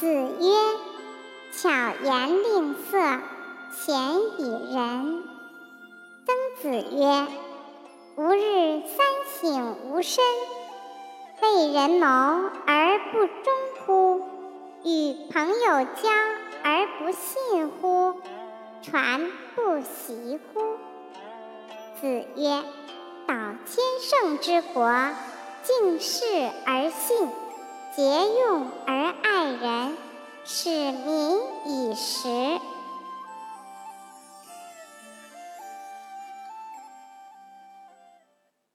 子曰：“巧言令色，鲜矣仁。”曾子曰：“吾日三省吾身：为人谋而不忠乎？与朋友交而不信乎？传不习乎？”子曰：“道千乘之国，敬事而信，节用而爱人，使民以食。”